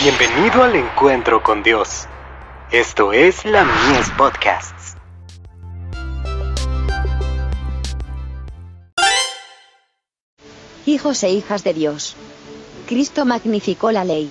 Bienvenido al encuentro con Dios. Esto es la Mies Podcasts. Hijos e hijas de Dios. Cristo magnificó la ley.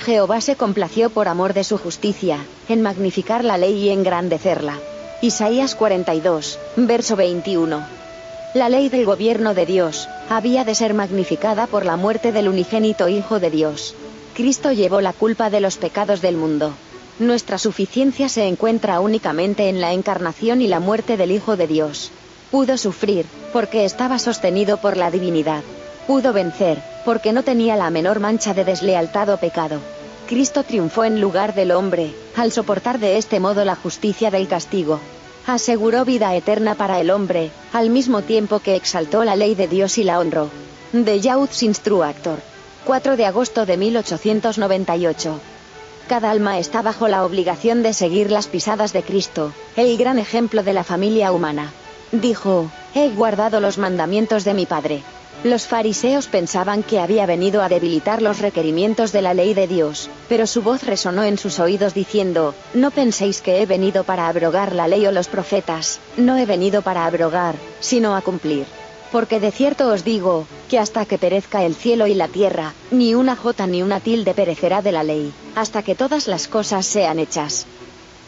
Jehová se complació por amor de su justicia, en magnificar la ley y engrandecerla. Isaías 42, verso 21. La ley del gobierno de Dios, había de ser magnificada por la muerte del unigénito Hijo de Dios. Cristo llevó la culpa de los pecados del mundo. Nuestra suficiencia se encuentra únicamente en la encarnación y la muerte del Hijo de Dios. Pudo sufrir, porque estaba sostenido por la divinidad. Pudo vencer, porque no tenía la menor mancha de deslealtad o pecado. Cristo triunfó en lugar del hombre, al soportar de este modo la justicia del castigo. Aseguró vida eterna para el hombre, al mismo tiempo que exaltó la ley de Dios y la honró. De Instructor. 4 de agosto de 1898. Cada alma está bajo la obligación de seguir las pisadas de Cristo, el gran ejemplo de la familia humana. Dijo, he guardado los mandamientos de mi Padre. Los fariseos pensaban que había venido a debilitar los requerimientos de la ley de Dios, pero su voz resonó en sus oídos diciendo, No penséis que he venido para abrogar la ley o los profetas, no he venido para abrogar, sino a cumplir. Porque de cierto os digo, que hasta que perezca el cielo y la tierra, ni una jota ni una tilde perecerá de la ley, hasta que todas las cosas sean hechas.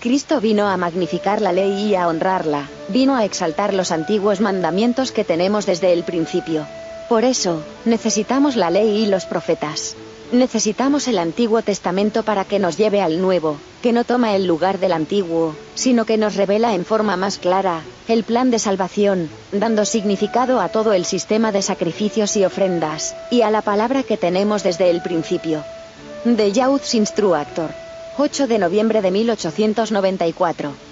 Cristo vino a magnificar la ley y a honrarla, vino a exaltar los antiguos mandamientos que tenemos desde el principio. Por eso, necesitamos la ley y los profetas. Necesitamos el Antiguo Testamento para que nos lleve al Nuevo, que no toma el lugar del Antiguo, sino que nos revela en forma más clara, el plan de salvación, dando significado a todo el sistema de sacrificios y ofrendas, y a la palabra que tenemos desde el principio. De Youth's Instructor. 8 de noviembre de 1894.